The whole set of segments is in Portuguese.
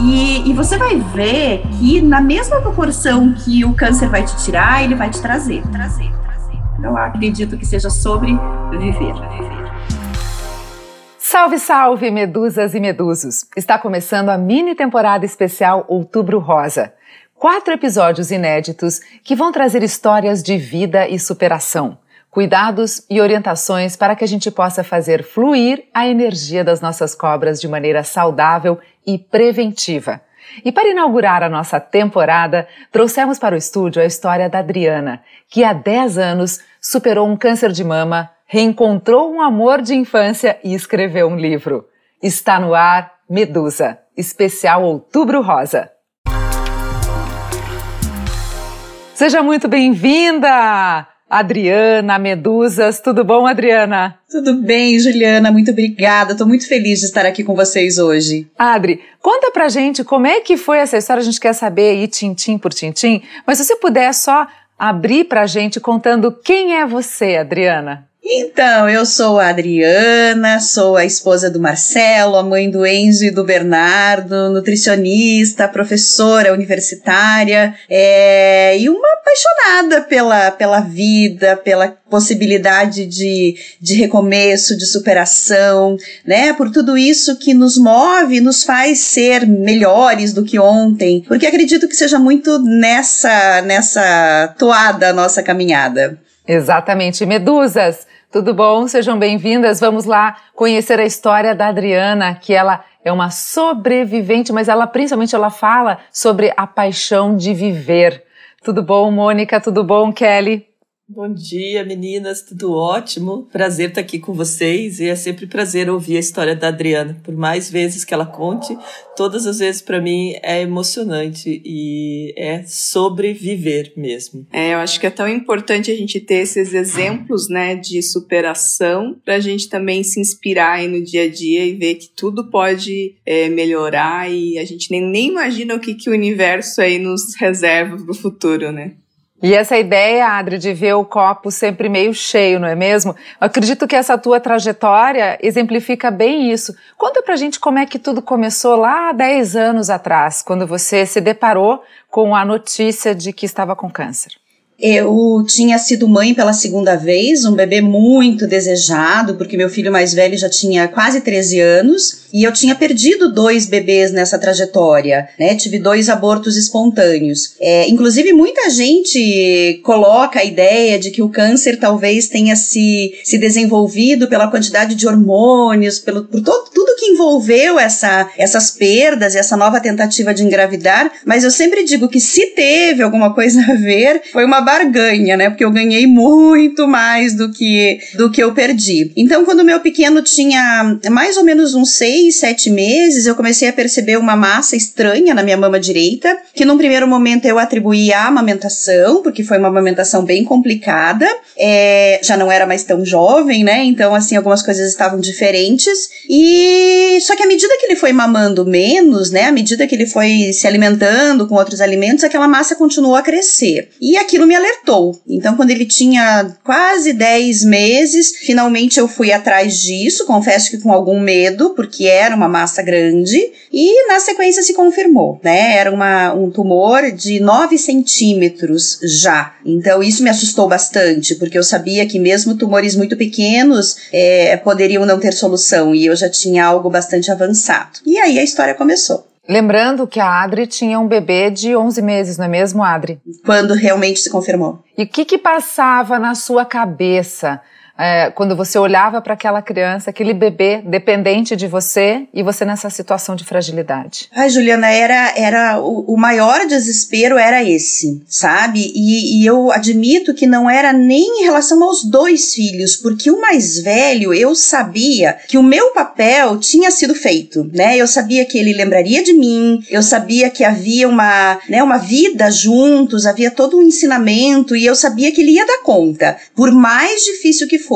E, e, você vai ver que na mesma proporção que o câncer vai te tirar, ele vai te trazer, trazer, trazer. Então, eu acredito que seja sobre viver, viver. Salve, salve, medusas e medusos! Está começando a mini temporada especial Outubro Rosa. Quatro episódios inéditos que vão trazer histórias de vida e superação cuidados e orientações para que a gente possa fazer fluir a energia das nossas cobras de maneira saudável e preventiva. E para inaugurar a nossa temporada, trouxemos para o estúdio a história da Adriana, que há 10 anos superou um câncer de mama, reencontrou um amor de infância e escreveu um livro. Está no ar Medusa, especial Outubro Rosa. Seja muito bem-vinda! Adriana Medusas. Tudo bom, Adriana? Tudo bem, Juliana. Muito obrigada. Estou muito feliz de estar aqui com vocês hoje. Adri, conta pra gente como é que foi essa história. A gente quer saber aí, tintim por tintim, mas se você puder só abrir pra gente contando quem é você, Adriana. Então, eu sou a Adriana, sou a esposa do Marcelo, a mãe do Enzo e do Bernardo, nutricionista, professora universitária é, e uma apaixonada pela, pela vida, pela possibilidade de, de recomeço, de superação, né? Por tudo isso que nos move, nos faz ser melhores do que ontem, porque acredito que seja muito nessa, nessa toada a nossa caminhada. Exatamente. Medusas, tudo bom? Sejam bem-vindas. Vamos lá conhecer a história da Adriana, que ela é uma sobrevivente, mas ela principalmente ela fala sobre a paixão de viver. Tudo bom, Mônica? Tudo bom, Kelly? Bom dia, meninas, tudo ótimo. Prazer estar aqui com vocês e é sempre prazer ouvir a história da Adriana. Por mais vezes que ela conte, todas as vezes para mim é emocionante e é sobre viver mesmo. É, eu acho que é tão importante a gente ter esses exemplos, né, de superação para a gente também se inspirar aí no dia a dia e ver que tudo pode é, melhorar e a gente nem, nem imagina o que, que o universo aí nos reserva para o futuro, né? E essa ideia, Adri, de ver o copo sempre meio cheio, não é mesmo? Eu acredito que essa tua trajetória exemplifica bem isso. Conta pra gente como é que tudo começou lá há 10 anos atrás, quando você se deparou com a notícia de que estava com câncer. Eu tinha sido mãe pela segunda vez, um bebê muito desejado, porque meu filho mais velho já tinha quase 13 anos e eu tinha perdido dois bebês nessa trajetória, né? Tive dois abortos espontâneos. É, inclusive, muita gente coloca a ideia de que o câncer talvez tenha se, se desenvolvido pela quantidade de hormônios, pelo, por todo, tudo que envolveu essa, essas perdas essa nova tentativa de engravidar, mas eu sempre digo que se teve alguma coisa a ver, foi uma barganha, né? Porque eu ganhei muito mais do que, do que eu perdi. Então, quando meu pequeno tinha mais ou menos uns seis, sete meses, eu comecei a perceber uma massa estranha na minha mama direita, que num primeiro momento eu atribuí à amamentação, porque foi uma amamentação bem complicada. É, já não era mais tão jovem, né? Então, assim, algumas coisas estavam diferentes. E só que à medida que ele foi mamando menos, né? À medida que ele foi se alimentando com outros alimentos, aquela massa continuou a crescer. E aquilo me alertou. Então, quando ele tinha quase 10 meses, finalmente eu fui atrás disso, confesso que com algum medo, porque era uma massa grande, e na sequência se confirmou, né? Era uma, um tumor de 9 centímetros já. Então, isso me assustou bastante, porque eu sabia que mesmo tumores muito pequenos é, poderiam não ter solução, e eu já tinha algo bastante avançado. E aí a história começou. Lembrando que a Adri tinha um bebê de 11 meses, não é mesmo, Adri? Quando realmente se confirmou. E o que, que passava na sua cabeça é, quando você olhava para aquela criança, aquele bebê dependente de você e você nessa situação de fragilidade? Ai, Juliana, era, era o, o maior desespero era esse, sabe? E, e, eu admito que não era nem em relação aos dois filhos, porque o mais velho eu sabia que o meu papel tinha sido feito, né? Eu sabia que ele lembraria de mim, eu sabia que havia uma, né, uma vida juntos, havia todo um ensinamento e eu sabia que ele ia dar conta, por mais difícil que fosse.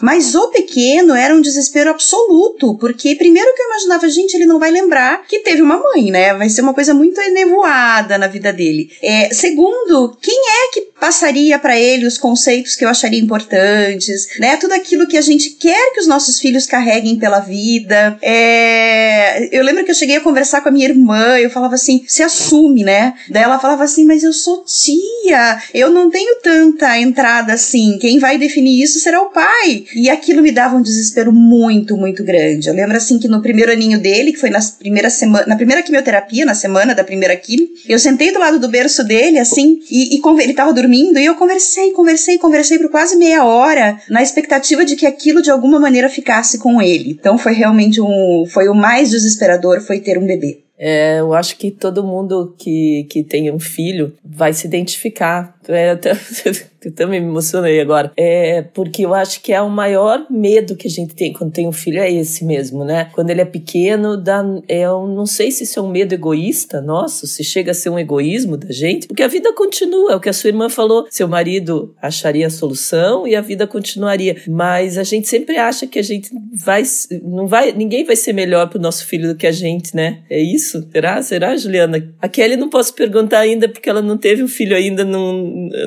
Mas o pequeno era um desespero absoluto, porque primeiro que eu imaginava, gente, ele não vai lembrar que teve uma mãe, né? Vai ser uma coisa muito enevoada na vida dele. É, segundo, quem é que passaria para ele os conceitos que eu acharia importantes, né? Tudo aquilo que a gente quer que os nossos filhos carreguem pela vida. É, eu lembro que eu cheguei a conversar com a minha irmã, eu falava assim, se assume, né? Daí ela falava assim, mas eu sou tia, eu não tenho tanta entrada assim, quem vai definir isso será o pai. E aquilo me dava um desespero muito, muito grande. Eu lembro assim que no primeiro aninho dele, que foi na primeira semana, na primeira quimioterapia, na semana da primeira quimio, eu sentei do lado do berço dele, assim, e, e ele tava dormindo, e eu conversei, conversei, conversei por quase meia hora, na expectativa de que aquilo de alguma maneira ficasse com ele. Então foi realmente um, foi o mais desesperador, foi ter um bebê. É, eu acho que todo mundo que, que tem um filho vai se identificar. É, eu também me emocionei agora. É porque eu acho que é o maior medo que a gente tem quando tem um filho é esse mesmo, né? Quando ele é pequeno, dá, é, eu não sei se isso é um medo egoísta nosso, se chega a ser um egoísmo da gente, porque a vida continua. É o que a sua irmã falou. Seu marido acharia a solução e a vida continuaria. Mas a gente sempre acha que a gente vai, não vai, ninguém vai ser melhor pro nosso filho do que a gente, né? É isso? Será? Será, Juliana? A Kelly não posso perguntar ainda porque ela não teve um filho ainda, não,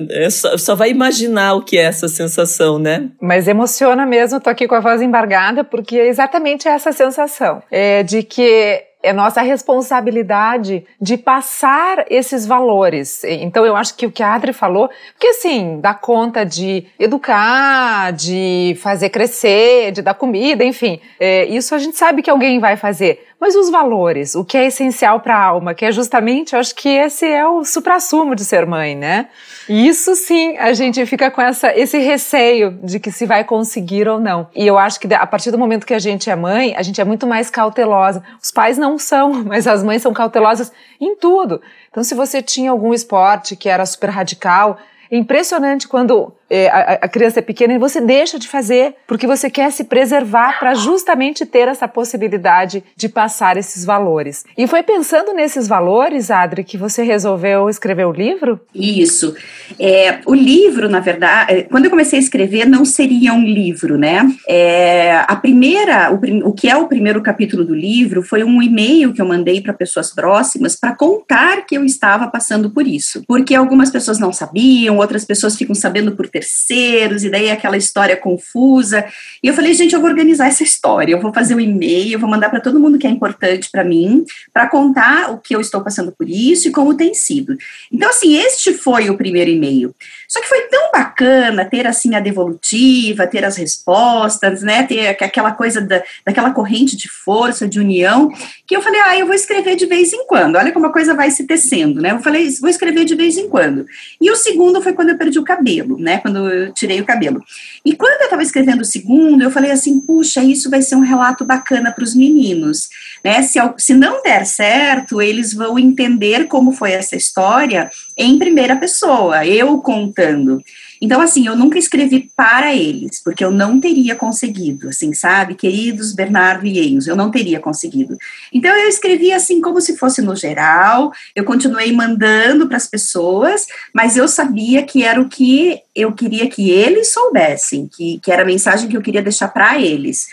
é só, só vai vai imaginar o que é essa sensação, né? Mas emociona mesmo, tô aqui com a voz embargada, porque é exatamente essa sensação é de que é nossa responsabilidade de passar esses valores. Então eu acho que o que a Adri falou, porque assim, dá conta de educar, de fazer crescer, de dar comida, enfim, é, isso a gente sabe que alguém vai fazer. Mas os valores, o que é essencial para a alma, que é justamente, acho que esse é o suprassumo de ser mãe, né? E isso sim, a gente fica com essa, esse receio de que se vai conseguir ou não. E eu acho que a partir do momento que a gente é mãe, a gente é muito mais cautelosa. Os pais não são, mas as mães são cautelosas em tudo. Então, se você tinha algum esporte que era super radical, é impressionante quando é, a, a, criança é pequena e você deixa de fazer porque você quer se preservar para justamente ter essa possibilidade de passar esses valores. E foi pensando nesses valores, Adri, que você resolveu escrever o livro? Isso. É, o livro, na verdade, é, quando eu comecei a escrever, não seria um livro, né? É, a primeira, o, o que é o primeiro capítulo do livro foi um e-mail que eu mandei para pessoas próximas para contar que eu estava passando por isso. Porque algumas pessoas não sabiam, outras pessoas ficam sabendo por terceiros, e daí aquela história confusa. E eu falei, gente, eu vou organizar essa história, eu vou fazer um e-mail, eu vou mandar para todo mundo que é importante para mim, para contar o que eu estou passando por isso e como tem sido. Então, assim, este foi o primeiro e-mail. Só que foi tão bacana ter, assim, a devolutiva, ter as respostas, né, ter aquela coisa da, daquela corrente de força, de união, que eu falei, ah, eu vou escrever de vez em quando. Olha como a coisa vai se tecendo, né? Eu falei, vou escrever de vez em quando. E o segundo foi quando eu perdi o cabelo, né? Quando eu tirei o cabelo. E quando eu estava escrevendo o segundo, eu falei assim, puxa, isso vai ser um relato bacana para os meninos, né? Se, se não der certo, eles vão entender como foi essa história em primeira pessoa, eu contando. Então, assim, eu nunca escrevi para eles, porque eu não teria conseguido, assim, sabe? Queridos Bernardo e Enzo, eu não teria conseguido. Então, eu escrevi assim, como se fosse no geral, eu continuei mandando para as pessoas, mas eu sabia que era o que eu queria que eles soubessem, que, que era a mensagem que eu queria deixar para eles.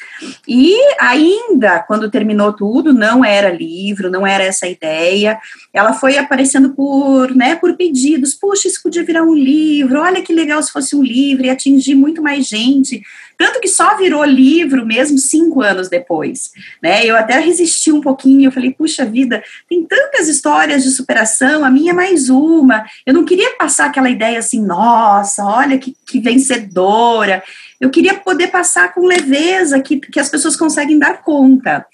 E ainda, quando terminou tudo, não era livro, não era essa ideia, ela foi aparecendo por, né, por pedidos, puxa, isso podia virar um livro, olha que legal se fosse um livro, e atingir muito mais gente, tanto que só virou livro mesmo cinco anos depois, né? Eu até resisti um pouquinho, eu falei, puxa vida, tem tantas histórias de superação, a minha é mais uma. Eu não queria passar aquela ideia assim, nossa, olha que, que vencedora. Eu queria poder passar com leveza, que, que as pessoas conseguem dar conta.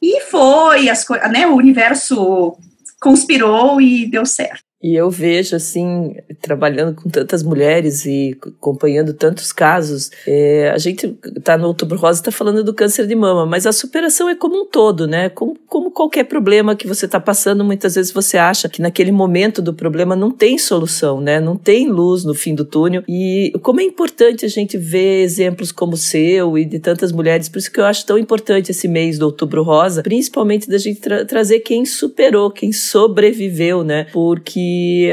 E foi, as, né, o universo conspirou e deu certo. E eu vejo, assim, trabalhando com tantas mulheres e acompanhando tantos casos, é, a gente está no Outubro Rosa, está falando do câncer de mama, mas a superação é como um todo, né? Como, como qualquer problema que você está passando, muitas vezes você acha que naquele momento do problema não tem solução, né? Não tem luz no fim do túnel. E como é importante a gente ver exemplos como o seu e de tantas mulheres, por isso que eu acho tão importante esse mês do Outubro Rosa, principalmente da gente tra trazer quem superou, quem sobreviveu, né? Porque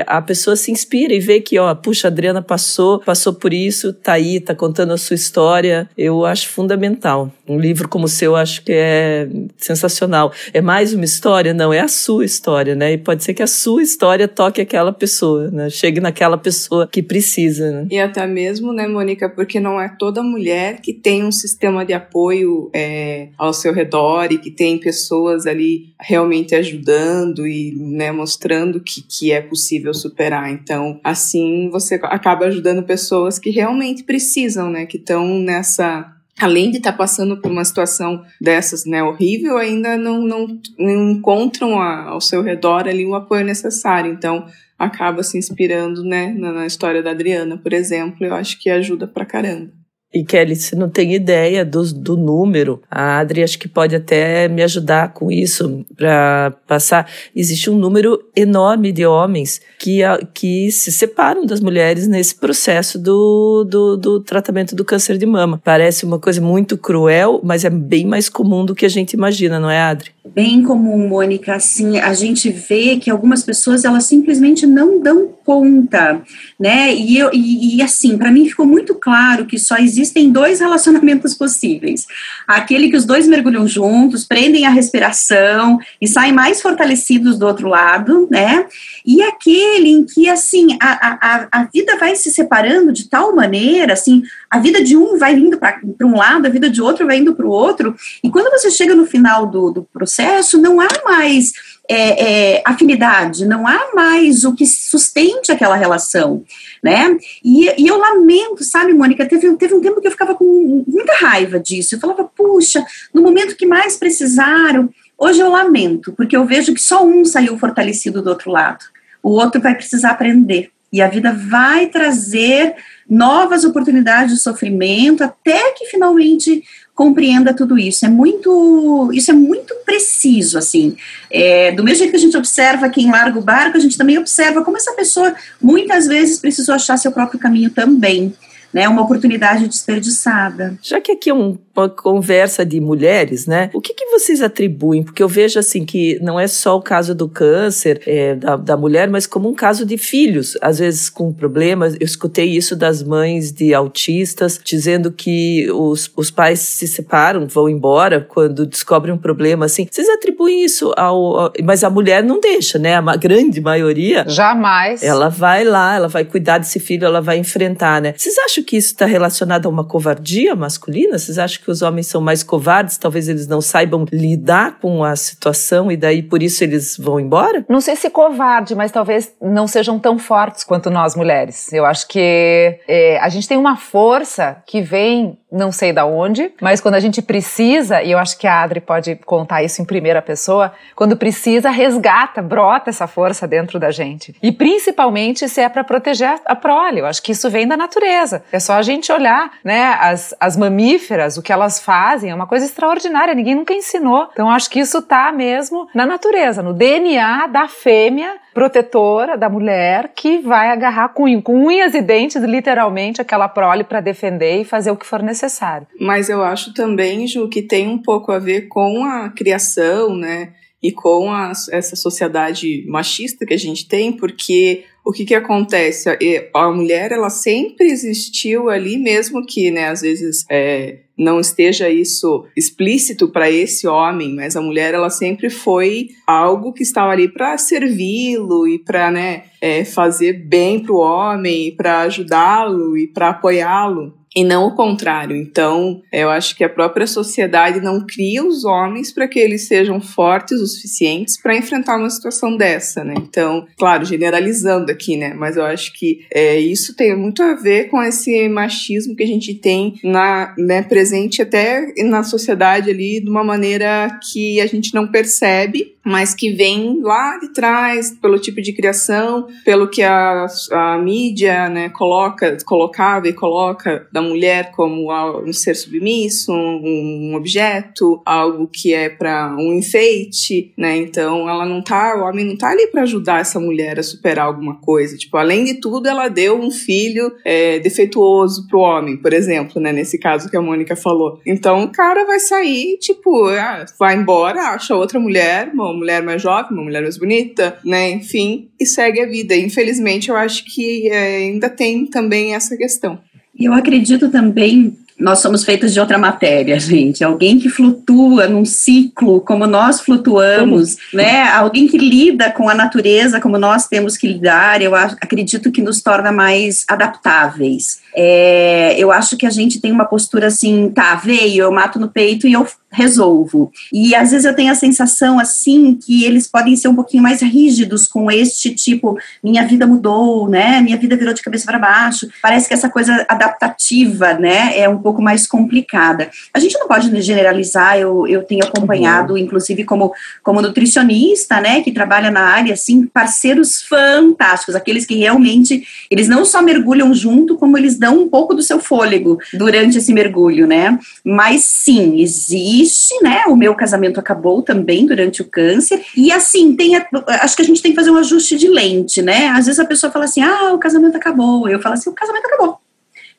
a pessoa se inspira e vê que, ó, puxa, a Adriana passou, passou por isso, tá aí, tá contando a sua história. Eu acho fundamental. Um livro como o seu, acho que é sensacional. É mais uma história? Não, é a sua história, né? E pode ser que a sua história toque aquela pessoa, né? Chegue naquela pessoa que precisa, né? E até mesmo, né, Mônica, porque não é toda mulher que tem um sistema de apoio é, ao seu redor e que tem pessoas ali realmente ajudando e né, mostrando que, que é possível superar. Então, assim, você acaba ajudando pessoas que realmente precisam, né? Que estão nessa além de estar tá passando por uma situação dessas, né, horrível, ainda não, não, não encontram a, ao seu redor ali o apoio necessário. Então, acaba se inspirando, né, na, na história da Adriana, por exemplo, eu acho que ajuda pra caramba. E Kelly, você não tem ideia do, do número. A Adri acho que pode até me ajudar com isso para passar. Existe um número enorme de homens que, que se separam das mulheres nesse processo do, do, do tratamento do câncer de mama. Parece uma coisa muito cruel, mas é bem mais comum do que a gente imagina, não é, Adri? Bem comum, Mônica. Assim, a gente vê que algumas pessoas elas simplesmente não dão conta, né? E, eu, e, e assim, para mim ficou muito claro que só existe existem dois relacionamentos possíveis. Aquele que os dois mergulham juntos, prendem a respiração e saem mais fortalecidos do outro lado, né? E aquele em que, assim, a, a, a vida vai se separando de tal maneira, assim, a vida de um vai indo para um lado, a vida de outro vai indo para o outro, e quando você chega no final do, do processo, não há mais é, é, afinidade, não há mais o que sustente aquela relação, né? E, e, eu lamento, sabe, Mônica, teve, teve um tempo que eu ficava com muita raiva disso, eu falava, puxa, no momento que mais precisaram, hoje eu lamento, porque eu vejo que só um saiu fortalecido do outro lado, o outro vai precisar aprender, e a vida vai trazer novas oportunidades de sofrimento até que finalmente compreenda tudo isso. É muito, isso é muito preciso, assim. É, do mesmo jeito que a gente observa quem larga o barco, a gente também observa como essa pessoa muitas vezes precisou achar seu próprio caminho também né, uma oportunidade desperdiçada. Já que aqui é um, uma conversa de mulheres, né, o que, que vocês atribuem? Porque eu vejo assim que não é só o caso do câncer é, da, da mulher, mas como um caso de filhos, às vezes com problemas. Eu escutei isso das mães de autistas, dizendo que os, os pais se separam, vão embora quando descobrem um problema assim. Vocês atribuem isso ao, ao mas a mulher não deixa, né? A grande maioria. Jamais. Ela vai lá, ela vai cuidar desse filho, ela vai enfrentar, né? Vocês acham que isso está relacionado a uma covardia masculina? Vocês acham que os homens são mais covardes? Talvez eles não saibam lidar com a situação e daí por isso eles vão embora? Não sei se covarde, mas talvez não sejam tão fortes quanto nós mulheres. Eu acho que é, a gente tem uma força que vem não sei da onde, mas quando a gente precisa, e eu acho que a Adri pode contar isso em primeira pessoa, quando precisa, resgata, brota essa força dentro da gente. E principalmente se é para proteger a prole. Eu acho que isso vem da natureza. É só a gente olhar, né, as, as mamíferas, o que elas fazem, é uma coisa extraordinária, ninguém nunca ensinou. Então acho que isso tá mesmo na natureza, no DNA da fêmea protetora da mulher que vai agarrar com, com unhas e dentes, literalmente, aquela prole para defender e fazer o que for necessário. Mas eu acho também, Ju, que tem um pouco a ver com a criação, né? E com a, essa sociedade machista que a gente tem, porque o que que acontece? A mulher, ela sempre existiu ali, mesmo que, né, às vezes é, não esteja isso explícito para esse homem, mas a mulher, ela sempre foi algo que estava ali para servi-lo e para, né, é, fazer bem para o homem, para ajudá-lo e para apoiá-lo e não o contrário. Então, eu acho que a própria sociedade não cria os homens para que eles sejam fortes o suficientes para enfrentar uma situação dessa, né? Então, claro, generalizando aqui, né? Mas eu acho que é, isso tem muito a ver com esse machismo que a gente tem na, né, presente até na sociedade ali de uma maneira que a gente não percebe, mas que vem lá de trás pelo tipo de criação, pelo que a, a mídia, né, coloca, colocava e coloca da mulher como um ser submisso, um, objeto, algo que é para um enfeite, né? Então ela não tá, o homem não tá ali para ajudar essa mulher a superar alguma coisa. Tipo, além de tudo, ela deu um filho é, defeituoso pro homem, por exemplo, né? Nesse caso que a Mônica falou. Então o cara vai sair, tipo, ah, vai embora, acha outra mulher, uma mulher mais jovem, uma mulher mais bonita, né? Enfim, e segue a vida. Infelizmente, eu acho que é, ainda tem também essa questão. Eu acredito também nós somos feitos de outra matéria, gente. Alguém que flutua num ciclo como nós flutuamos, né? Alguém que lida com a natureza como nós temos que lidar, eu acredito que nos torna mais adaptáveis. É, eu acho que a gente tem uma postura assim, tá, veio, eu mato no peito e eu resolvo. E às vezes eu tenho a sensação assim que eles podem ser um pouquinho mais rígidos com este tipo, minha vida mudou, né? Minha vida virou de cabeça para baixo. Parece que essa coisa adaptativa, né, é um pouco mais complicada. A gente não pode generalizar, eu, eu tenho acompanhado, uhum. inclusive como, como nutricionista, né, que trabalha na área, assim, parceiros fantásticos, aqueles que realmente, eles não só mergulham junto, como eles dão um pouco do seu fôlego durante esse mergulho, né? Mas sim, existe, né? O meu casamento acabou também durante o câncer. E assim, tem a, acho que a gente tem que fazer um ajuste de lente, né? Às vezes a pessoa fala assim: ah, o casamento acabou. Eu falo assim: o casamento acabou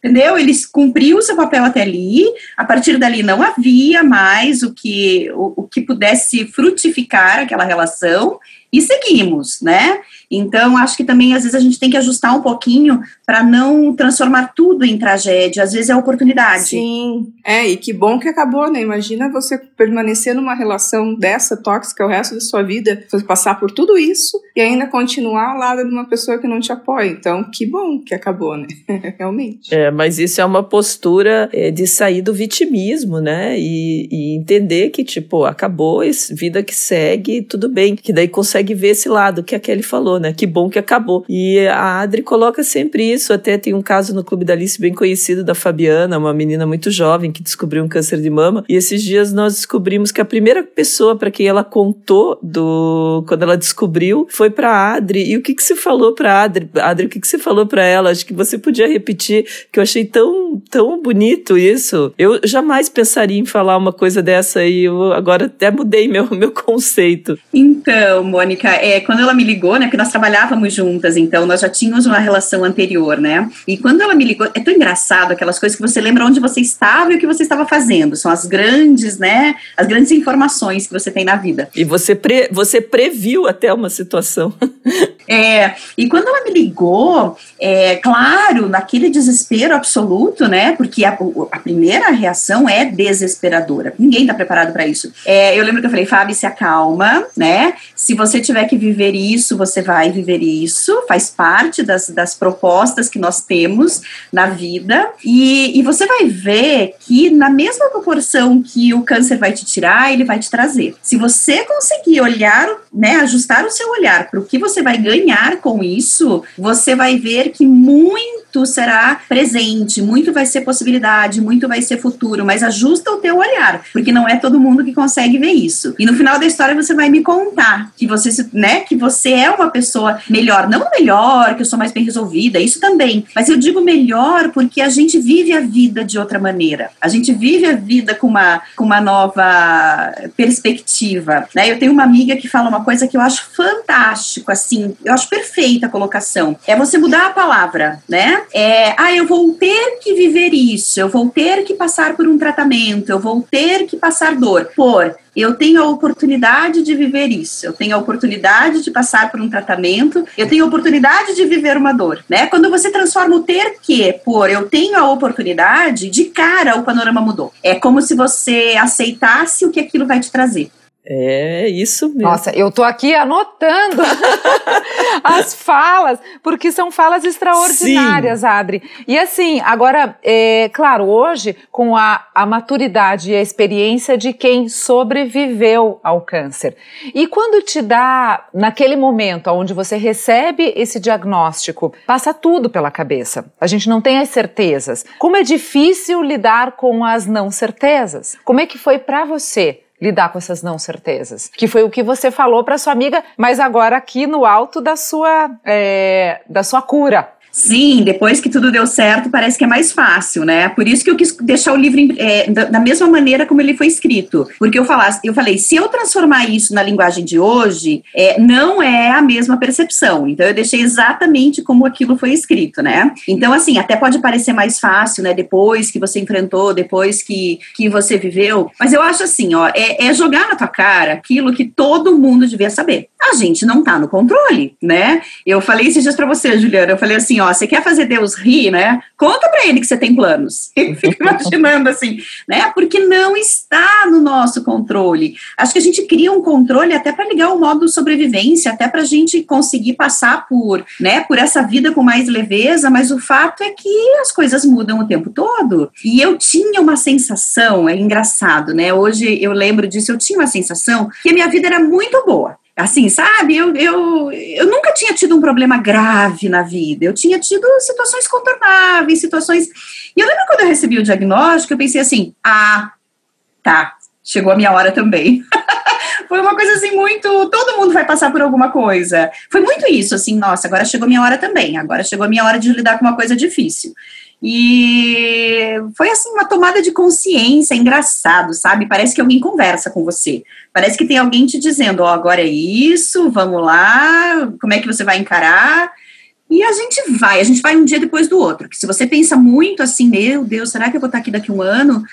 entendeu? Eles cumpriu o seu papel até ali, a partir dali não havia mais o que, o, o que pudesse frutificar aquela relação, e seguimos, né? Então, acho que também às vezes a gente tem que ajustar um pouquinho para não transformar tudo em tragédia. Às vezes é oportunidade. Sim, é, e que bom que acabou, né? Imagina você permanecer numa relação dessa tóxica o resto da sua vida, você passar por tudo isso e ainda continuar ao lado de uma pessoa que não te apoia. Então, que bom que acabou, né? Realmente. É, mas isso é uma postura é, de sair do vitimismo, né? E, e entender que, tipo, acabou, vida que segue, tudo bem. Que daí consegue consegue ver esse lado que a Kelly falou, né? Que bom que acabou. E a Adri coloca sempre isso. Até tem um caso no Clube da Alice bem conhecido da Fabiana, uma menina muito jovem que descobriu um câncer de mama. E esses dias nós descobrimos que a primeira pessoa para quem ela contou do quando ela descobriu foi para Adri. E o que que você falou para Adri? Adri, o que que você falou para ela? Acho que você podia repetir, que eu achei tão tão bonito isso. Eu jamais pensaria em falar uma coisa dessa e eu agora até mudei meu meu conceito. Então, Mônica, Mônica, é, quando ela me ligou, né, que nós trabalhávamos juntas, então nós já tínhamos uma relação anterior, né? E quando ela me ligou, é tão engraçado aquelas coisas que você lembra onde você estava e o que você estava fazendo. São as grandes, né, as grandes informações que você tem na vida. E você, pre, você previu até uma situação. É, e quando ela me ligou, é claro, naquele desespero absoluto, né? Porque a, a primeira reação é desesperadora. Ninguém está preparado para isso. É, eu lembro que eu falei, Fábio, se acalma, né? Se você tiver que viver isso, você vai viver isso. Faz parte das, das propostas que nós temos na vida. E, e você vai ver que na mesma proporção que o câncer vai te tirar, ele vai te trazer. Se você conseguir olhar, né? Ajustar o seu olhar para o que você vai ganhar ganhar com isso, você vai ver que muito será presente, muito vai ser possibilidade, muito vai ser futuro, mas ajusta o teu olhar, porque não é todo mundo que consegue ver isso. E no final da história você vai me contar que você, né, que você é uma pessoa melhor, não melhor, que eu sou mais bem resolvida, isso também, mas eu digo melhor porque a gente vive a vida de outra maneira. A gente vive a vida com uma com uma nova perspectiva, né? Eu tenho uma amiga que fala uma coisa que eu acho fantástico, assim, eu acho perfeita a colocação. É você mudar a palavra, né? É, ah, eu vou ter que viver isso, eu vou ter que passar por um tratamento, eu vou ter que passar dor. Por eu tenho a oportunidade de viver isso, eu tenho a oportunidade de passar por um tratamento, eu tenho a oportunidade de viver uma dor, né? Quando você transforma o ter que por eu tenho a oportunidade, de cara o panorama mudou. É como se você aceitasse o que aquilo vai te trazer. É isso mesmo. Nossa, eu tô aqui anotando as falas, porque são falas extraordinárias, Sim. Adri. E assim, agora, é, claro, hoje, com a, a maturidade e a experiência de quem sobreviveu ao câncer. E quando te dá, naquele momento onde você recebe esse diagnóstico, passa tudo pela cabeça. A gente não tem as certezas. Como é difícil lidar com as não certezas? Como é que foi para você? Lidar com essas não certezas. Que foi o que você falou para sua amiga, mas agora aqui no alto da sua, é, da sua cura. Sim, depois que tudo deu certo, parece que é mais fácil, né? Por isso que eu quis deixar o livro é, da, mesma maneira como ele foi escrito. Porque eu, falasse, eu falei, se eu transformar isso na linguagem de hoje, é, não é a mesma percepção. Então, eu deixei exatamente como aquilo foi escrito, né? Então, assim, até pode parecer mais fácil, né? Depois que você enfrentou, depois que, que você viveu. Mas eu acho assim, ó, é, é jogar na tua cara aquilo que todo mundo devia saber. A gente não tá no controle, né? Eu falei esses dias pra você, Juliana, eu falei assim, ó, ó, você quer fazer Deus rir, né? Conta para ele que você tem planos. Ele fica imaginando assim, né? Porque não está no nosso controle. Acho que a gente cria um controle até para ligar o modo sobrevivência, até para a gente conseguir passar por, né, por essa vida com mais leveza, mas o fato é que as coisas mudam o tempo todo. E eu tinha uma sensação, é engraçado, né? Hoje eu lembro disso, eu tinha uma sensação que a minha vida era muito boa assim, sabe? Eu, eu, eu nunca tinha tido um problema grave na vida. Eu tinha tido situações contornáveis, situações. E eu lembro quando eu recebi o diagnóstico, eu pensei assim: ah, tá, chegou a minha hora também. Foi uma coisa assim muito. Todo mundo vai passar por alguma coisa. Foi muito isso, assim, nossa, agora chegou minha hora também. Agora chegou a minha hora de lidar com uma coisa difícil. E foi assim uma tomada de consciência, engraçado, sabe? Parece que alguém conversa com você. Parece que tem alguém te dizendo, ó, oh, agora é isso, vamos lá, como é que você vai encarar? E a gente vai, a gente vai um dia depois do outro. Que se você pensa muito assim, meu Deus, será que eu vou estar aqui daqui um ano?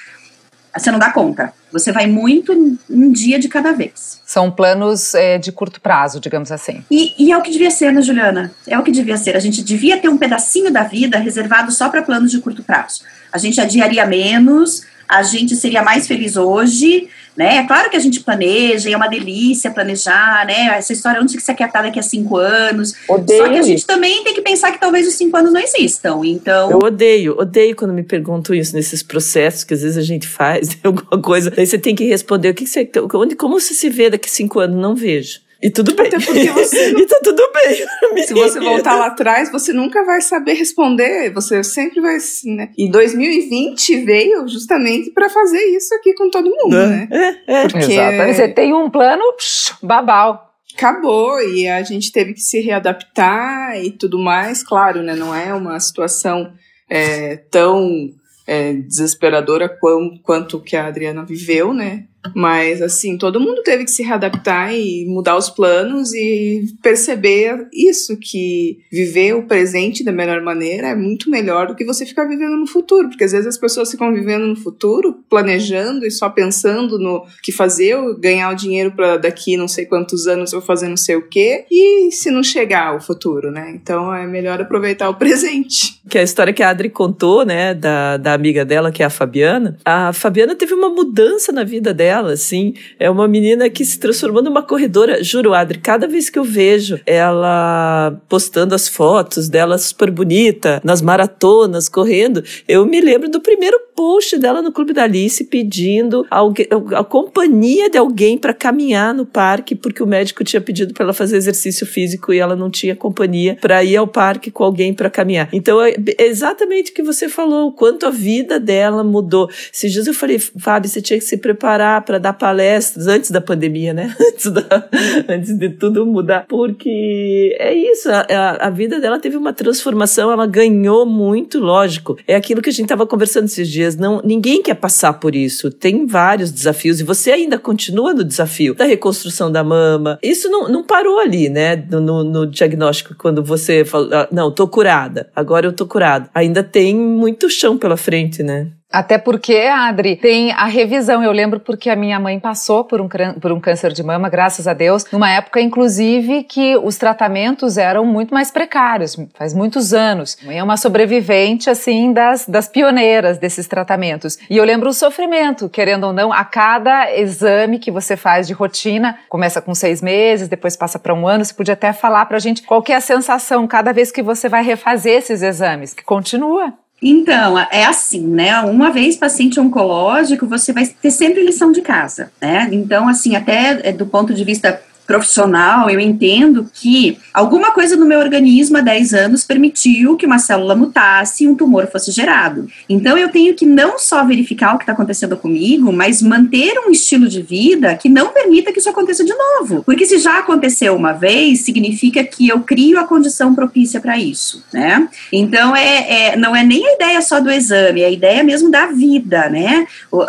Você não dá conta. Você vai muito um dia de cada vez. São planos é, de curto prazo, digamos assim. E, e, é o que devia ser, né, Juliana? É o que devia ser. A gente devia ter um pedacinho da vida reservado só para planos de curto prazo. A gente adiaria menos, a gente seria mais feliz hoje, né? É claro que a gente planeja, e é uma delícia planejar, né? Essa história onde que você quer estar daqui a cinco anos. Odeio Só que a gente também tem que pensar que talvez os cinco anos não existam. Então. Eu odeio, odeio quando me perguntam isso nesses processos que às vezes a gente faz alguma coisa. Daí você tem que responder o que, você. Onde, como você se vê daqui cinco anos? Não vejo. E tudo bem. Até porque você. e tá tudo bem. Se você voltar lá atrás, você nunca vai saber responder. Você sempre vai. Né? E 2020 veio justamente para fazer isso aqui com todo mundo, é, né? É, é. Porque... Exatamente. Você tem um plano psh, babau. Acabou e a gente teve que se readaptar e tudo mais. Claro, né? Não é uma situação é, tão é, desesperadora quanto, quanto que a Adriana viveu, né? Mas, assim, todo mundo teve que se readaptar e mudar os planos e perceber isso, que viver o presente da melhor maneira é muito melhor do que você ficar vivendo no futuro. Porque às vezes as pessoas ficam vivendo no futuro, planejando e só pensando no que fazer, ganhar o dinheiro para daqui não sei quantos anos eu vou fazer não sei o quê, e se não chegar o futuro, né? Então é melhor aproveitar o presente. Que é a história que a Adri contou, né, da, da amiga dela, que é a Fabiana. A Fabiana teve uma mudança na vida dela dela, assim. É uma menina que se transformou numa corredora. Juro, Adri, cada vez que eu vejo ela postando as fotos dela super bonita, nas maratonas, correndo, eu me lembro do primeiro post dela no Clube da Alice pedindo alguém, a companhia de alguém para caminhar no parque, porque o médico tinha pedido para ela fazer exercício físico e ela não tinha companhia para ir ao parque com alguém para caminhar. Então é exatamente o que você falou, o quanto a vida dela mudou. Esses dias eu falei, Fábio, você tinha que se preparar para dar palestras antes da pandemia, né? Antes, da, antes de tudo mudar, porque é isso, a, a vida dela teve uma transformação, ela ganhou muito, lógico. É aquilo que a gente estava conversando esses dias dias. Não, ninguém quer passar por isso. Tem vários desafios e você ainda continua no desafio da reconstrução da mama. Isso não, não parou ali, né? No, no, no diagnóstico, quando você fala, ah, não, tô curada, agora eu tô curada. Ainda tem muito chão pela frente, né? Até porque, Adri, tem a revisão. Eu lembro porque a minha mãe passou por um, por um câncer de mama, graças a Deus, numa época, inclusive, que os tratamentos eram muito mais precários, faz muitos anos. É uma sobrevivente, assim, das, das pioneiras desses tratamentos. E eu lembro o sofrimento, querendo ou não, a cada exame que você faz de rotina, começa com seis meses, depois passa para um ano, você podia até falar pra gente qual é a sensação cada vez que você vai refazer esses exames, que continua. Então, é assim, né? Uma vez paciente oncológico, você vai ter sempre lição de casa, né? Então, assim, até é, do ponto de vista profissional, eu entendo que alguma coisa no meu organismo há 10 anos permitiu que uma célula mutasse e um tumor fosse gerado. Então eu tenho que não só verificar o que está acontecendo comigo, mas manter um estilo de vida que não permita que isso aconteça de novo. Porque se já aconteceu uma vez, significa que eu crio a condição propícia para isso, né? Então é, é, não é nem a ideia só do exame, é a ideia mesmo da vida, né?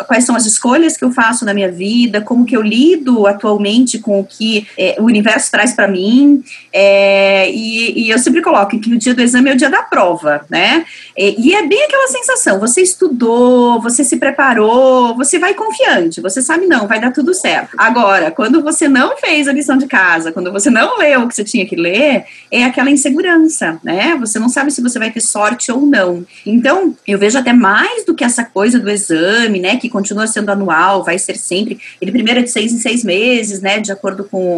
Quais são as escolhas que eu faço na minha vida, como que eu lido atualmente com o que é, o universo traz para mim, é, e, e, eu sempre coloco que o dia do exame é o dia da prova, né? E, e, é bem aquela sensação: você estudou, você se preparou, você vai confiante, você sabe, não, vai dar tudo certo. Agora, quando você não fez a lição de casa, quando você não leu o que você tinha que ler, é aquela insegurança, né? Você não sabe se você vai ter sorte ou não. Então, eu vejo até mais do que essa coisa do exame, né? Que continua sendo anual, vai ser sempre. Ele primeiro é de seis em seis meses, né? De acordo com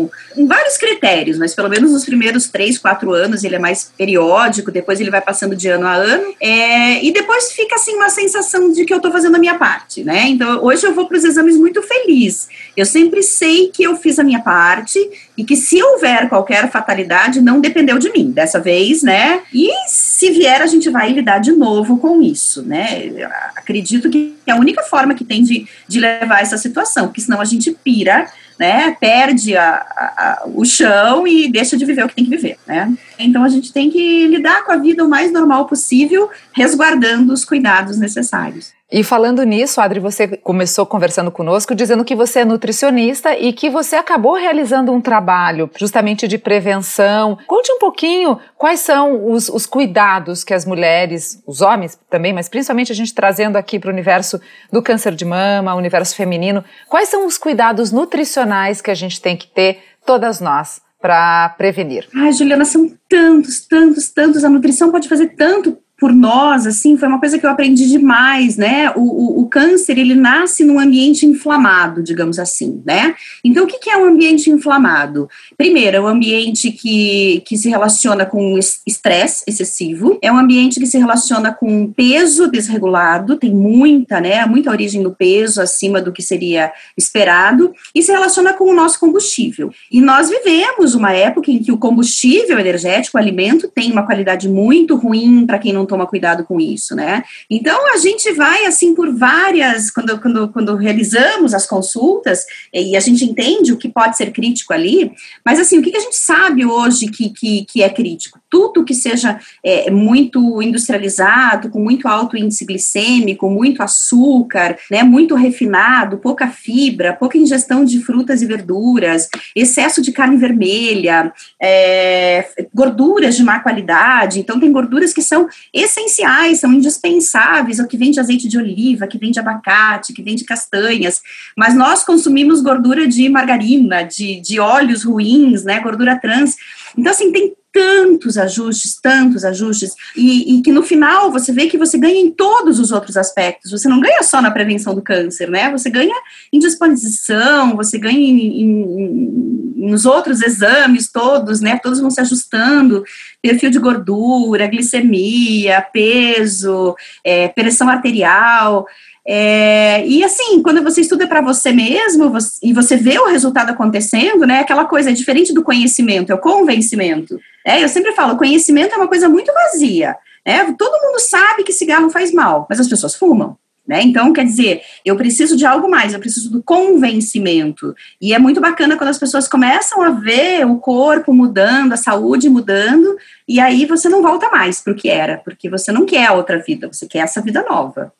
vários critérios, mas pelo menos nos primeiros três, quatro anos ele é mais periódico, depois ele vai passando de ano a ano, é, e depois fica assim uma sensação de que eu estou fazendo a minha parte, né? Então hoje eu vou para os exames muito feliz. Eu sempre sei que eu fiz a minha parte e que se houver qualquer fatalidade, não dependeu de mim dessa vez, né? E se vier, a gente vai lidar de novo com isso, né? Eu acredito que é a única forma que tem de, de levar essa situação, porque senão a gente pira né, perde a, a, o chão e deixa de viver o que tem que viver, né? Então a gente tem que lidar com a vida o mais normal possível, resguardando os cuidados necessários. E falando nisso, Adri, você começou conversando conosco dizendo que você é nutricionista e que você acabou realizando um trabalho justamente de prevenção. Conte um pouquinho quais são os, os cuidados que as mulheres, os homens também, mas principalmente a gente trazendo aqui para o universo do câncer de mama, universo feminino, quais são os cuidados nutricionais que a gente tem que ter, todas nós, para prevenir? Ai, Juliana, são tantos, tantos, tantos. A nutrição pode fazer tanto por nós, assim, foi uma coisa que eu aprendi demais, né? O, o, o, câncer, ele nasce num ambiente inflamado, digamos assim, né? Então, o que, é um ambiente inflamado? Primeiro, é um ambiente que, que se relaciona com estresse excessivo, é um ambiente que se relaciona com peso desregulado, tem muita, né? Muita origem no peso, acima do que seria esperado, e se relaciona com o nosso combustível. E nós vivemos uma época em que o combustível energético, o alimento, tem uma qualidade muito ruim para quem não toma cuidado com isso, né? Então a gente vai assim por várias, quando, quando, quando realizamos as consultas, e a gente entende o que pode ser crítico ali, mas assim, o que, que a gente sabe hoje que, que, que é crítico? Tudo que seja é, muito industrializado, com muito alto índice glicêmico, muito açúcar, né, muito refinado, pouca fibra, pouca ingestão de frutas e verduras, excesso de carne vermelha, é, gorduras de má qualidade, então tem gorduras que são essenciais, são indispensáveis, o que vem de azeite de oliva, que vem de abacate, que vem de castanhas, mas nós consumimos gordura de margarina, de, de óleos ruins, né, gordura trans, então assim, tem tantos ajustes, tantos ajustes, e, e, que no final você vê que você ganha em todos os outros aspectos. Você não ganha só na prevenção do câncer, né? Você ganha em disposição, você ganha em, em, nos outros exames todos, né? Todos vão se ajustando, perfil de gordura, glicemia, peso, é, pressão arterial. É, e assim, quando você estuda para você mesmo você, e você vê o resultado acontecendo, né? Aquela coisa é diferente do conhecimento, é o convencimento. É, eu sempre falo, conhecimento é uma coisa muito vazia. Né? Todo mundo sabe que cigarro faz mal, mas as pessoas fumam. Né? Então, quer dizer, eu preciso de algo mais, eu preciso do convencimento. E é muito bacana quando as pessoas começam a ver o corpo mudando, a saúde mudando, e aí você não volta mais para o que era, porque você não quer a outra vida, você quer essa vida nova.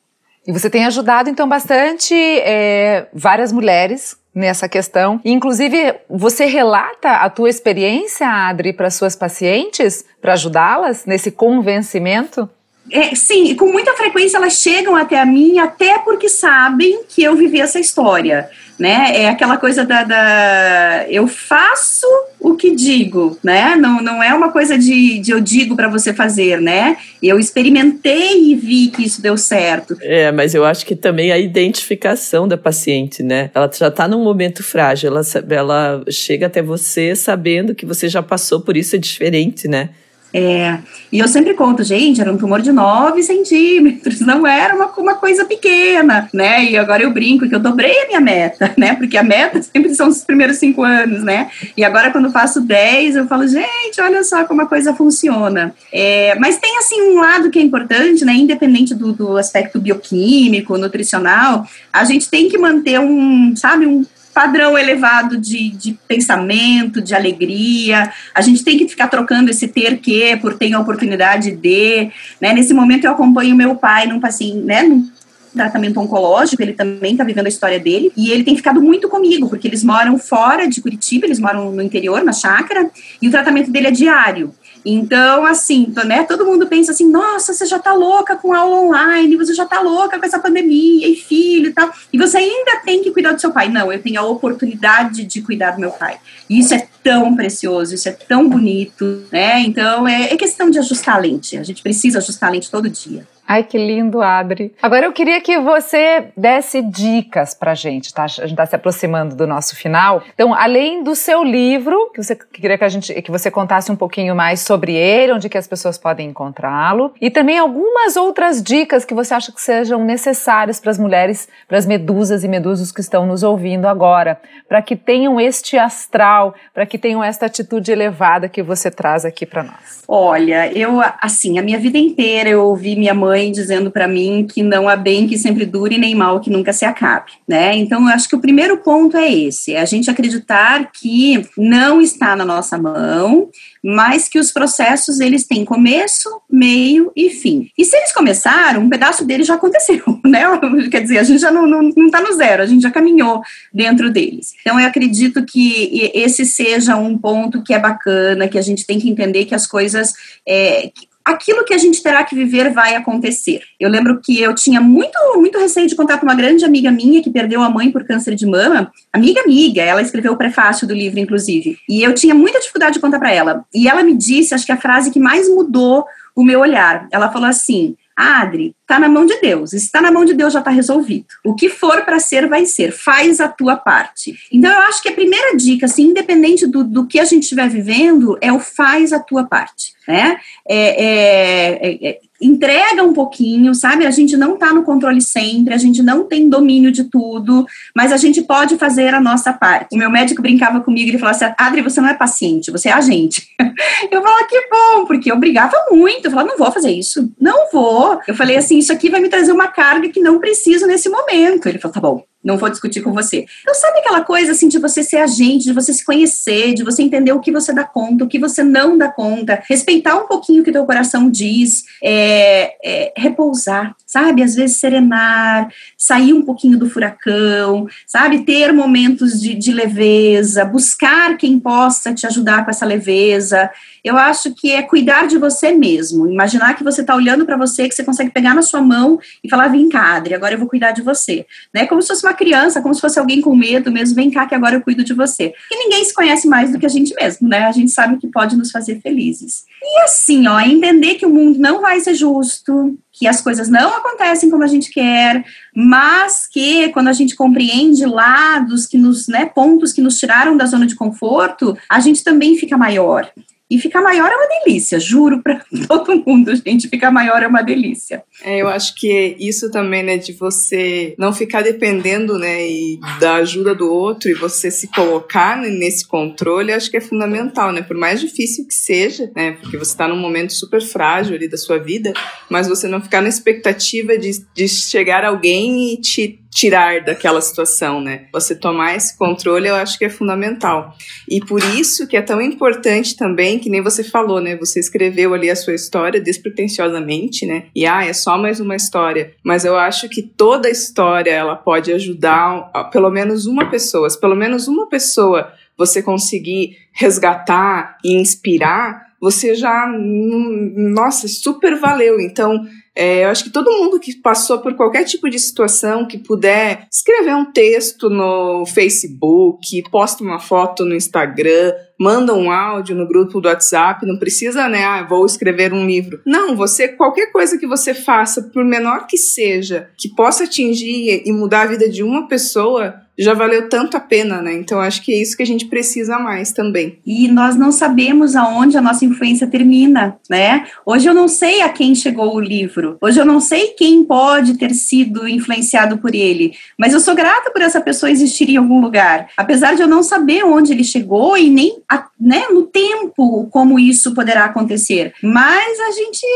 E você tem ajudado, então, bastante é, várias mulheres nessa questão. Inclusive, você relata a tua experiência, Adri, para suas pacientes, para ajudá-las nesse convencimento? É, sim, com muita frequência elas chegam até a mim, até porque sabem que eu vivi essa história né? É aquela coisa da, da, eu faço o que digo, né? Não, não é uma coisa de, de eu digo para você fazer, né? Eu experimentei e vi que isso deu certo. É, mas eu acho que também a identificação da paciente, né? Ela já está num momento frágil, ela, ela chega até você sabendo que você já passou por isso, é diferente, né? É, e eu sempre conto, gente, era um tumor de 9 centímetros, não era uma, uma coisa pequena, né? E agora eu brinco que eu dobrei a minha meta, né? Porque a meta sempre são os primeiros cinco anos, né? E agora, quando faço 10, eu falo, gente, olha só como a coisa funciona. É, mas tem, assim, um lado que é importante, né? Independente do, do aspecto bioquímico, nutricional, a gente tem que manter um, sabe, um padrão elevado de, de pensamento, de alegria. A gente tem que ficar trocando esse ter que por ter a oportunidade de. Né? Nesse momento eu acompanho meu pai num paciente, né? Num tratamento oncológico, ele também está vivendo a história dele, e ele tem ficado muito comigo, porque eles moram fora de Curitiba, eles moram no interior, na chácara, e o tratamento dele é diário. Então, assim, né, todo mundo pensa assim, nossa, você já tá louca com aula online, você já tá louca com essa pandemia e filho e tal, e você ainda tem que cuidar do seu pai. Não, eu tenho a oportunidade de cuidar do meu pai. E isso é tão precioso, isso é tão bonito, né? Então, é, é questão de ajustar a lente. A gente precisa ajustar a lente todo dia. Ai, que lindo, Adri. Agora eu queria que você desse dicas pra gente, tá? A gente tá se aproximando do nosso final. Então, além do seu livro, que você queria que a gente que você contasse um pouquinho mais sobre ele, onde que as pessoas podem encontrá-lo, e também algumas outras dicas que você acha que sejam necessárias para as mulheres, para as medusas e medusos que estão nos ouvindo agora, para que tenham este astral, para que tenham esta atitude elevada que você traz aqui para nós. Olha, eu assim, a minha vida inteira eu ouvi minha mãe mãe dizendo para mim que não há bem que sempre dure nem mal que nunca se acabe, né? Então eu acho que o primeiro ponto é esse, é a gente acreditar que não está na nossa mão, mas que os processos eles têm começo, meio e fim. E se eles começaram, um pedaço deles já aconteceu, né? Quer dizer, a gente já não, não, não tá no zero, a gente já caminhou dentro deles. Então eu acredito que esse seja um ponto que é bacana, que a gente tem que entender que as coisas é, aquilo que a gente terá que viver vai acontecer. Eu lembro que eu tinha muito, muito receio de contar com uma grande amiga minha que perdeu a mãe por câncer de mama. Amiga, amiga, ela escreveu o prefácio do livro, inclusive. E eu tinha muita dificuldade de contar para ela. E ela me disse, acho que a frase que mais mudou o meu olhar. Ela falou assim: Adri, está na mão de Deus. Está na mão de Deus, já está resolvido. O que for para ser, vai ser. Faz a tua parte. Então, eu acho que a primeira dica, assim, independente do, do que a gente estiver vivendo, é o faz a tua parte né? É, é, é, é, entrega um pouquinho, sabe? A gente não está no controle sempre, a gente não tem domínio de tudo, mas a gente pode fazer a nossa parte. O meu médico brincava comigo, ele falava assim: Adri, você não é paciente, você é agente. Eu falava, que bom, porque eu brigava muito. Eu falava, não vou fazer isso, não vou. Eu falei assim: isso aqui vai me trazer uma carga que não preciso nesse momento. Ele falou, tá bom, não vou discutir com você. Então, sabe aquela coisa assim de você ser agente, de você se conhecer, de você entender o que você dá conta, o que você não dá conta, respeitar um pouquinho o que teu coração diz, é, é, repousar, sabe? Às vezes serenar, sair um pouquinho do furacão, sabe? Ter momentos de, de leveza, buscar quem possa te ajudar com essa leveza eu acho que é cuidar de você mesmo. Imaginar que você está olhando para você, que você consegue pegar na sua mão e falar: vem cá, Adri, agora eu vou cuidar de você. Né? Como se fosse uma criança, como se fosse alguém com medo mesmo, vem cá que agora eu cuido de você. E ninguém se conhece mais do que a gente mesmo, né? A gente sabe que pode nos fazer felizes. E assim, ó, entender que o mundo não vai ser justo, que as coisas não acontecem como a gente quer, mas que quando a gente compreende lados que nos, né, pontos que nos tiraram da zona de conforto, a gente também fica maior. E ficar maior é uma delícia, juro para todo mundo, gente. Ficar maior é uma delícia. É, eu acho que isso também, né, de você não ficar dependendo, né, e da ajuda do outro e você se colocar nesse controle, acho que é fundamental, né? Por mais difícil que seja, né, porque você está num momento super frágil ali da sua vida, mas você não ficar na expectativa de, de chegar alguém e te tirar daquela situação, né? Você tomar esse controle, eu acho que é fundamental. E por isso que é tão importante também, que nem você falou, né? Você escreveu ali a sua história despretensiosamente, né? E ah, é só mais uma história. Mas eu acho que toda história ela pode ajudar pelo menos uma pessoa, se pelo menos uma pessoa você conseguir resgatar e inspirar, você já, hum, nossa, super valeu. Então, é, eu acho que todo mundo que passou por qualquer tipo de situação, que puder escrever um texto no Facebook, posta uma foto no Instagram, manda um áudio no grupo do WhatsApp, não precisa, né, ah, vou escrever um livro. Não, você, qualquer coisa que você faça, por menor que seja, que possa atingir e mudar a vida de uma pessoa, já valeu tanto a pena, né? Então acho que é isso que a gente precisa mais também. E nós não sabemos aonde a nossa influência termina, né? Hoje eu não sei a quem chegou o livro. Hoje eu não sei quem pode ter sido influenciado por ele, mas eu sou grata por essa pessoa existir em algum lugar, apesar de eu não saber onde ele chegou e nem a, né, no tempo como isso poderá acontecer. Mas a gente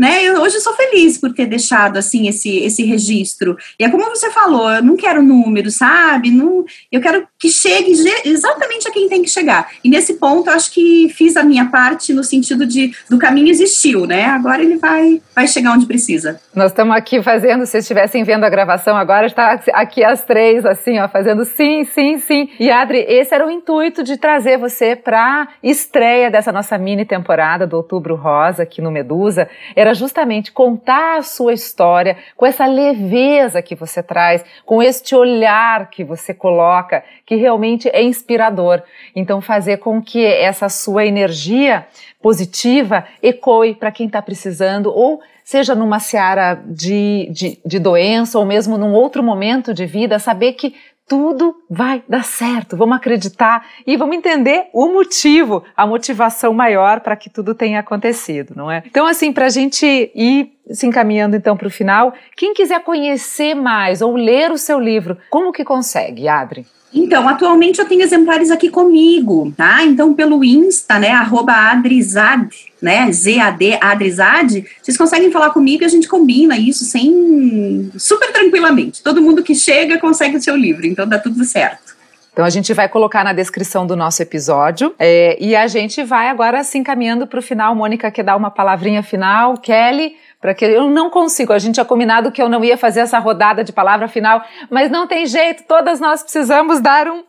né? Eu hoje sou feliz por ter deixado assim esse, esse registro. E é como você falou, eu não quero números, sabe? Não, eu quero que chegue exatamente a quem tem que chegar. E nesse ponto, eu acho que fiz a minha parte no sentido de do caminho existiu, né? Agora ele vai vai chegar onde precisa. Nós estamos aqui fazendo, se estivessem vendo a gravação agora, está aqui as três assim, ó, fazendo sim, sim, sim. E Adri, esse era o intuito de trazer você para estreia dessa nossa mini temporada do Outubro Rosa aqui no Medusa. Era era justamente contar a sua história com essa leveza que você traz, com este olhar que você coloca, que realmente é inspirador. Então, fazer com que essa sua energia positiva ecoe para quem está precisando ou seja numa seara de, de, de doença ou mesmo num outro momento de vida, saber que tudo vai dar certo. Vamos acreditar e vamos entender o motivo, a motivação maior para que tudo tenha acontecido, não é? Então, assim, para a gente ir se encaminhando então para o final, quem quiser conhecer mais ou ler o seu livro, como que consegue, Adri? Então, atualmente eu tenho exemplares aqui comigo, tá? Então, pelo Insta, né, arroba Adrizad, né, Z-A-D, Adrizad, vocês conseguem falar comigo e a gente combina isso sem... super tranquilamente. Todo mundo que chega consegue o seu livro, então dá tudo certo. Então a gente vai colocar na descrição do nosso episódio é, e a gente vai agora se encaminhando para o final. Mônica quer dar uma palavrinha final, Kelly, para que eu não consigo. A gente tinha combinado que eu não ia fazer essa rodada de palavra final, mas não tem jeito. Todas nós precisamos dar um,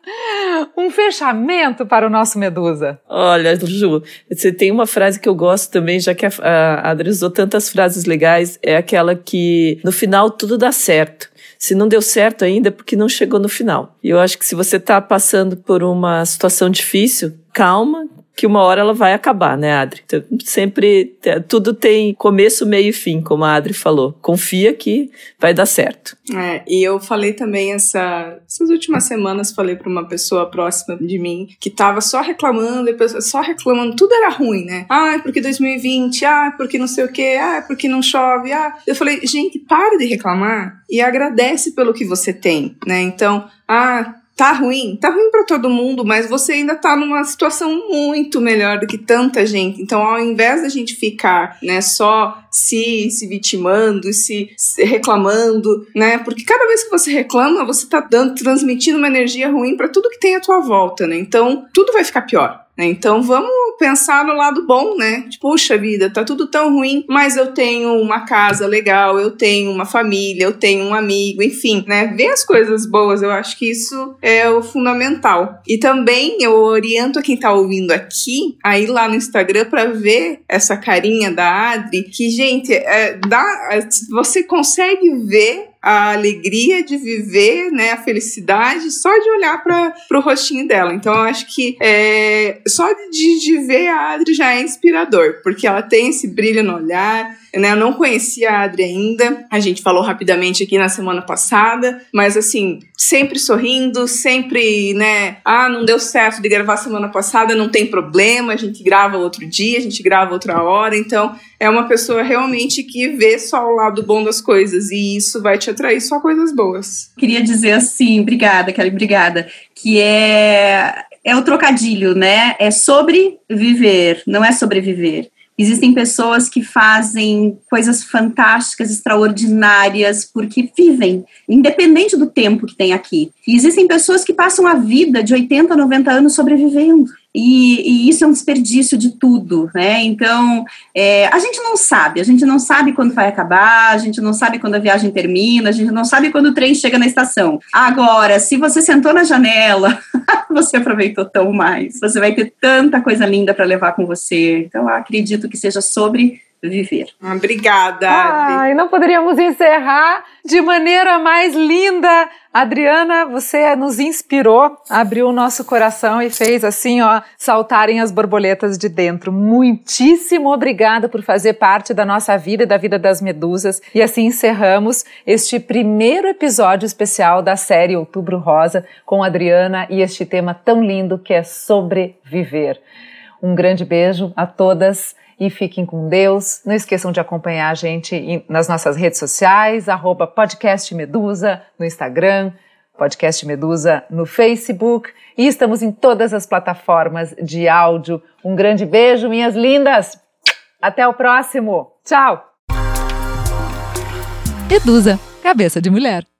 um fechamento para o nosso Medusa. Olha, Ju, você tem uma frase que eu gosto também, já que a, a Adri usou tantas frases legais, é aquela que no final tudo dá certo. Se não deu certo ainda, é porque não chegou no final. E eu acho que se você está passando por uma situação difícil, calma, que uma hora ela vai acabar, né, Adri? Então, sempre tudo tem começo, meio e fim, como a Adri falou. Confia que vai dar certo. É, e eu falei também essa, essas últimas semanas falei para uma pessoa próxima de mim que tava só reclamando, só reclamando, tudo era ruim, né? Ah, porque 2020, ah, porque não sei o quê, ah, porque não chove, ah. Eu falei, gente, para de reclamar e agradece pelo que você tem, né? Então, ah, tá ruim, tá ruim para todo mundo, mas você ainda tá numa situação muito melhor do que tanta gente. Então, ao invés da gente ficar, né, só se se vitimando, se, se reclamando, né? Porque cada vez que você reclama, você tá dando transmitindo uma energia ruim para tudo que tem à tua volta, né? Então, tudo vai ficar pior. Né? Então vamos pensar no lado bom, né? Puxa vida, tá tudo tão ruim, mas eu tenho uma casa legal, eu tenho uma família, eu tenho um amigo, enfim, né? Ver as coisas boas, eu acho que isso é o fundamental. E também eu oriento quem tá ouvindo aqui a ir lá no Instagram para ver essa carinha da Adri, que, gente, é, dá, você consegue ver a alegria de viver, né, a felicidade, só de olhar para o rostinho dela. Então eu acho que é, só de, de ver a Adri já é inspirador, porque ela tem esse brilho no olhar, né? Eu não conhecia a Adri ainda. A gente falou rapidamente aqui na semana passada, mas assim, sempre sorrindo, sempre, né? Ah, não deu certo de gravar semana passada, não tem problema, a gente grava outro dia, a gente grava outra hora. Então, é uma pessoa realmente que vê só o lado bom das coisas e isso vai te atrair só coisas boas. Queria dizer assim, obrigada, Kelly, obrigada, que é é o trocadilho, né? É sobre viver, não é sobreviver. Existem pessoas que fazem coisas fantásticas, extraordinárias, porque vivem, independente do tempo que tem aqui. E existem pessoas que passam a vida de 80, 90 anos sobrevivendo. E, e, isso é um desperdício de tudo, né? Então, é, a gente não sabe, a gente não sabe quando vai acabar, a gente não sabe quando a viagem termina, a gente não sabe quando o trem chega na estação. Agora, se você sentou na janela, você aproveitou tão mais, você vai ter tanta coisa linda para levar com você. Então, acredito que seja sobre viver. Obrigada. Ai, não poderíamos encerrar de maneira mais linda. Adriana, você nos inspirou, abriu o nosso coração e fez assim, ó, saltarem as borboletas de dentro. Muitíssimo obrigada por fazer parte da nossa vida e da vida das medusas. E assim encerramos este primeiro episódio especial da série Outubro Rosa com Adriana e este tema tão lindo que é sobreviver. Um grande beijo a todas e fiquem com Deus. Não esqueçam de acompanhar a gente nas nossas redes sociais, arroba podcast Medusa no Instagram, podcast Medusa no Facebook e estamos em todas as plataformas de áudio. Um grande beijo, minhas lindas! Até o próximo! Tchau! Medusa, cabeça de mulher.